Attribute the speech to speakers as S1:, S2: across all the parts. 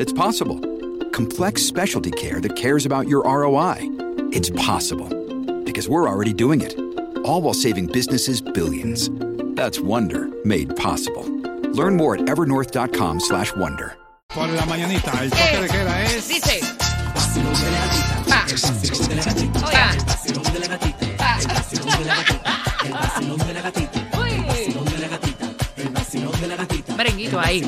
S1: It's possible. Complex specialty care that cares about your ROI? It's possible. Because we're already doing it. All while saving businesses billions. That's Wonder made possible. Learn more at evernorth.com slash wonder.
S2: Por la mañanita, el toque eh, de queda es.
S3: Dice. Merenguito ahí.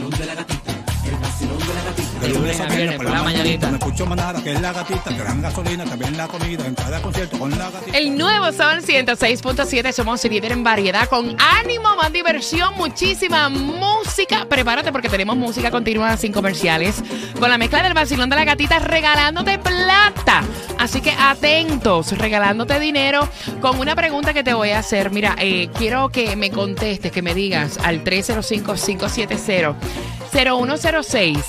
S2: De lunes a viernes por la mañanita.
S3: mañanita.
S2: Me escucho manada, que es la gatita, te dan gasolina, también la comida, en cada concierto con la gatita.
S3: El nuevo Sol 106.7, somos líder en variedad, con ánimo, más diversión, muchísima música. Prepárate porque tenemos música continua sin comerciales, con la mezcla del vacilón de la gatita regalándote plata. Así que atentos, regalándote dinero con una pregunta que te voy a hacer. Mira, eh, quiero que me contestes, que me digas al 305-570-0106.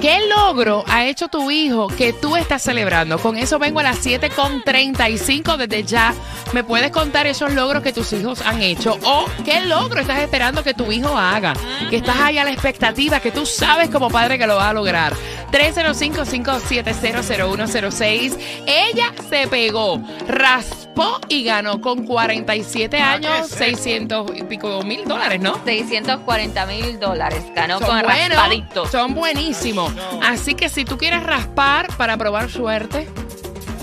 S3: ¿Qué logro ha hecho tu hijo que tú estás celebrando? Con eso vengo a las 7.35 desde ya. ¿Me puedes contar esos logros que tus hijos han hecho? ¿O qué logro estás esperando que tu hijo haga? Que estás ahí a la expectativa, que tú sabes como padre que lo va a lograr. 305-570-0106. Ella se pegó, raspó y ganó con 47 años, 600 y pico mil dólares, ¿no?
S4: 640 mil dólares. Ganó
S3: Son
S4: con raspadito.
S3: Son buenísimos. Así que si tú quieres raspar para probar suerte,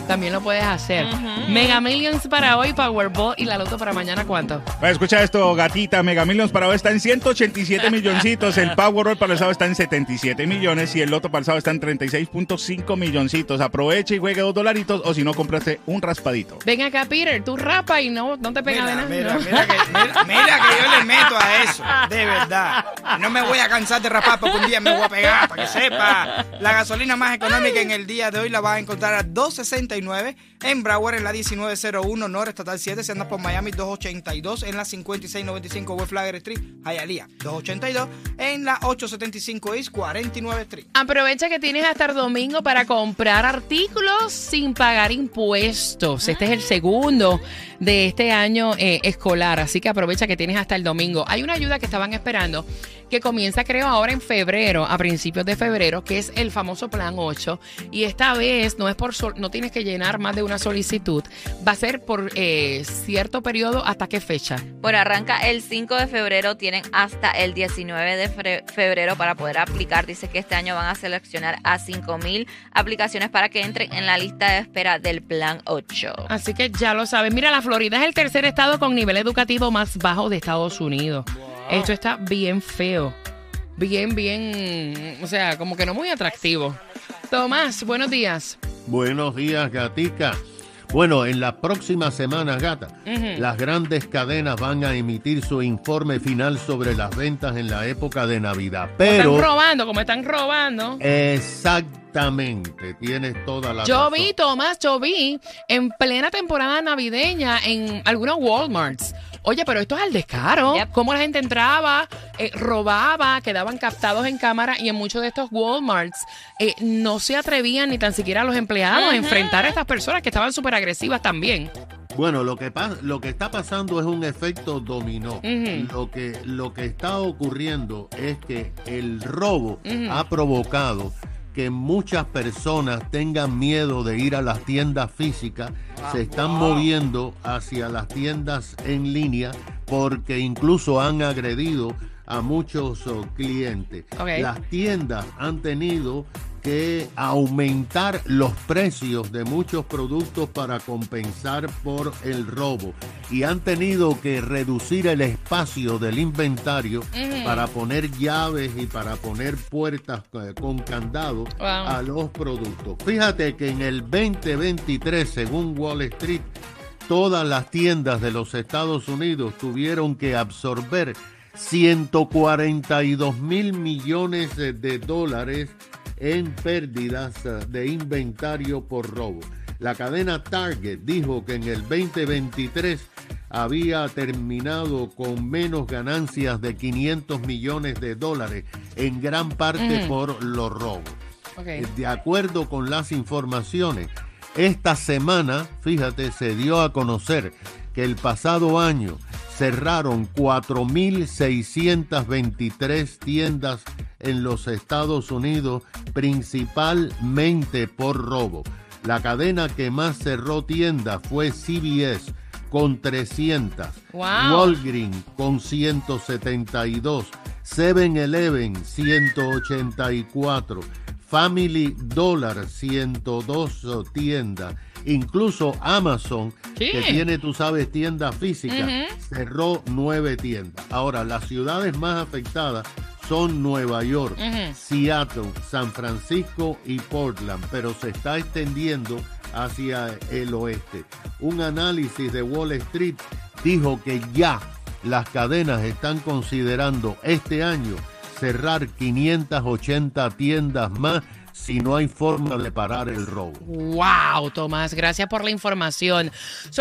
S3: también lo puedes hacer. Mega Millions para hoy, Powerball y la Loto para mañana, ¿cuánto?
S2: Pues escucha esto, gatita, Mega Millions para hoy está en 187 milloncitos, el Powerball para el sábado está en 77 millones y el Loto para el sábado está en 36.5 milloncitos. Aproveche y juegue dos dolaritos o si no, compraste un raspadito.
S3: Ven acá, Peter, tú rapa y no, no te pega de
S5: Mira,
S3: nada.
S5: mira,
S3: ¿no?
S5: mira, que, mira, mira que yo le meto a eso, de verdad. No me voy a cansar de rapar porque un día me voy a pegar, para que sepa. La gasolina más económica en el día de hoy la vas a encontrar a 2.69 en Broward en la 1901 North Estatal 7, si andas por Miami 282 en la 5695 West Flagler Street, Hialeah 282 en la 875 East 49 Street.
S3: Aprovecha que tienes hasta el domingo para comprar artículos sin pagar impuestos. Este es el segundo de este año eh, escolar, así que aprovecha que tienes hasta el domingo. Hay una ayuda que estaban esperando que comienza creo ahora en febrero, a principios de febrero, que es el famoso Plan 8 y esta vez no es por sol- no tienes que llenar más de una solicitud, va a ser por eh, cierto periodo hasta qué fecha.
S4: Bueno, arranca el 5 de febrero, tienen hasta el 19 de febrero para poder aplicar. Dice que este año van a seleccionar a 5 mil aplicaciones para que entren en la lista de espera del Plan 8.
S3: Así que ya lo sabes. Mira, la Florida es el tercer estado con nivel educativo más bajo de Estados Unidos. Esto está bien feo. Bien, bien. O sea, como que no muy atractivo. Tomás, buenos días.
S6: Buenos días, gatica. Bueno, en las próximas semanas, gata, las grandes cadenas van a emitir su informe final sobre las ventas en la época de Navidad. Pero
S3: están robando, como están robando.
S6: Exactamente, tienes toda la
S3: Yo
S6: razón.
S3: vi, Tomás, yo vi en plena temporada navideña en algunos Walmarts. Oye, pero esto es al descaro.
S4: Yep.
S3: Cómo la gente entraba, eh, robaba, quedaban captados en cámara y en muchos de estos Walmarts eh, no se atrevían ni tan siquiera los empleados a enfrentar a estas personas que estaban súper agresivas también.
S6: Bueno, lo que pasa, lo que está pasando es un efecto dominó.
S3: Ujú.
S6: Lo que lo que está ocurriendo es que el robo ha provocado que muchas personas tengan miedo de ir a las tiendas físicas, se están moviendo hacia las tiendas en línea porque incluso han agredido a muchos oh, clientes. Las tiendas han tenido que aumentar los precios de muchos productos para compensar por el robo y han tenido que reducir el espacio del inventario para poner llaves y para poner puertas eh, con candado
S3: Wow.
S6: a los productos. Fíjate que en el 2023, según Wall Street, todas las tiendas de los Estados Unidos tuvieron que absorber 142 mil millones de dólares en pérdidas eh, de inventario por robo. La cadena Target dijo que en el 2023 había terminado con menos ganancias de 500 millones de dólares, en gran parte por los robos. Eh, De acuerdo con las informaciones, esta semana, fíjate, se dio a conocer que el pasado año cerraron 4.623 tiendas en los Estados Unidos, principalmente por robo. La cadena que más cerró tiendas fue CBS con 300,
S3: Wow.
S6: Walgreens con 172, 7-Eleven 184, Family Dollar 102 tiendas, incluso Amazon,
S3: Sí.
S6: que tiene, tú sabes, tiendas físicas, cerró nueve tiendas. Ahora, las ciudades más afectadas son Nueva York. Seattle, San Francisco y Portland, pero se está extendiendo hacia el oeste. Un análisis de Wall Street dijo que ya las cadenas están considerando este año cerrar 580 tiendas más si no hay forma de parar el robo.
S3: Wow, Tomás, gracias por la información.